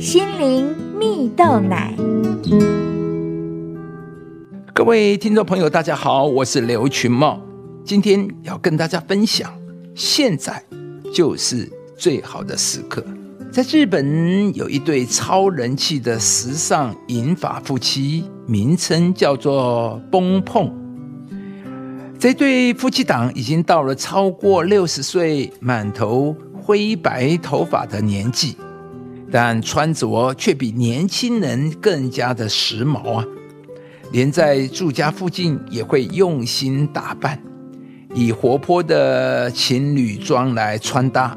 心灵蜜豆奶。各位听众朋友，大家好，我是刘群茂，今天要跟大家分享，现在就是最好的时刻。在日本有一对超人气的时尚银发夫妻，名称叫做崩碰。这对夫妻档已经到了超过六十岁、满头灰白头发的年纪，但穿着却比年轻人更加的时髦啊！连在住家附近也会用心打扮，以活泼的情侣装来穿搭。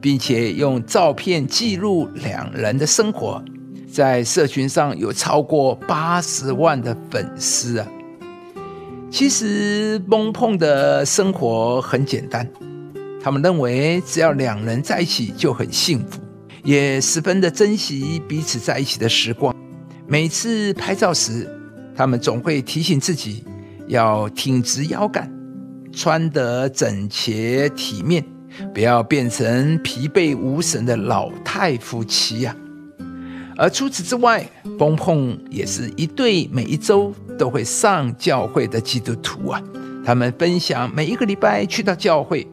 并且用照片记录两人的生活，在社群上有超过八十万的粉丝啊。其实崩碰的生活很简单，他们认为只要两人在一起就很幸福，也十分的珍惜彼此在一起的时光。每次拍照时，他们总会提醒自己要挺直腰杆，穿得整洁体面。不要变成疲惫无神的老太夫妻呀！而除此之外，崩碰也是一对每一周都会上教会的基督徒啊。他们分享每一个礼拜去到教会，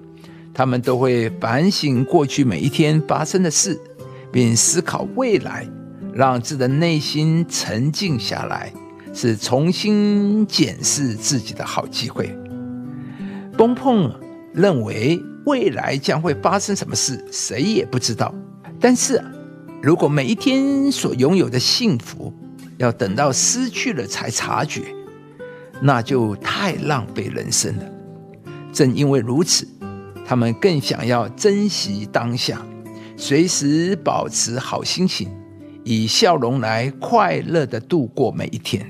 他们都会反省过去每一天发生的事，并思考未来，让自己的内心沉静下来，是重新检视自己的好机会。崩碰认为。未来将会发生什么事，谁也不知道。但是，如果每一天所拥有的幸福，要等到失去了才察觉，那就太浪费人生了。正因为如此，他们更想要珍惜当下，随时保持好心情，以笑容来快乐的度过每一天。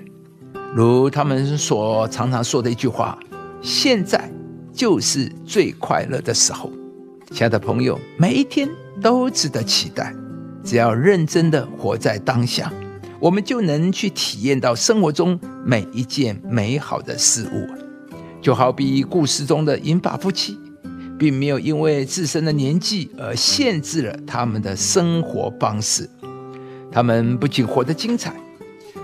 如他们所常常说的一句话：“现在。”就是最快乐的时候，亲爱的朋友，每一天都值得期待。只要认真的活在当下，我们就能去体验到生活中每一件美好的事物。就好比故事中的银发夫妻，并没有因为自身的年纪而限制了他们的生活方式。他们不仅活得精彩，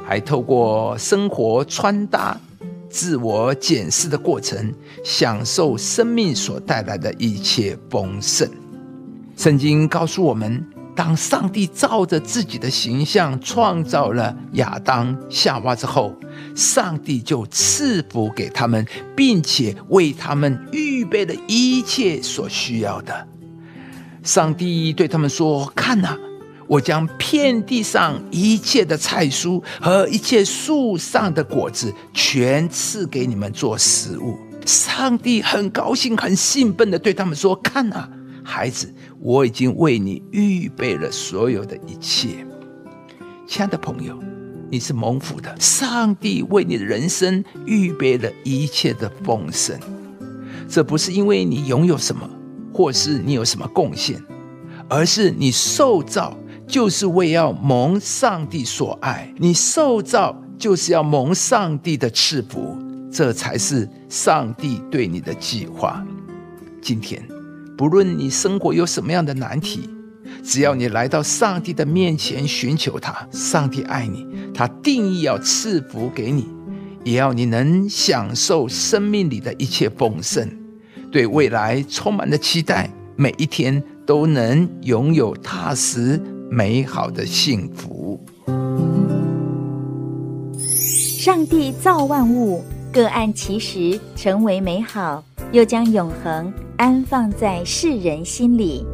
还透过生活穿搭。自我检视的过程，享受生命所带来的一切丰盛。圣经告诉我们，当上帝照着自己的形象创造了亚当、夏娃之后，上帝就赐福给他们，并且为他们预备了一切所需要的。上帝对他们说：“看哪。”我将遍地上一切的菜蔬和一切树上的果子，全赐给你们做食物。上帝很高兴、很兴奋地对他们说：“看啊，孩子，我已经为你预备了所有的一切。”亲爱的朋友，你是蒙福的。上帝为你的人生预备了一切的丰盛。这不是因为你拥有什么，或是你有什么贡献，而是你受造。就是为要蒙上帝所爱，你受造就是要蒙上帝的赐福，这才是上帝对你的计划。今天，不论你生活有什么样的难题，只要你来到上帝的面前寻求他，上帝爱你，他定义要赐福给你，也要你能享受生命里的一切丰盛，对未来充满了期待，每一天都能拥有踏实。美好的幸福。上帝造万物，各按其时成为美好，又将永恒安放在世人心里。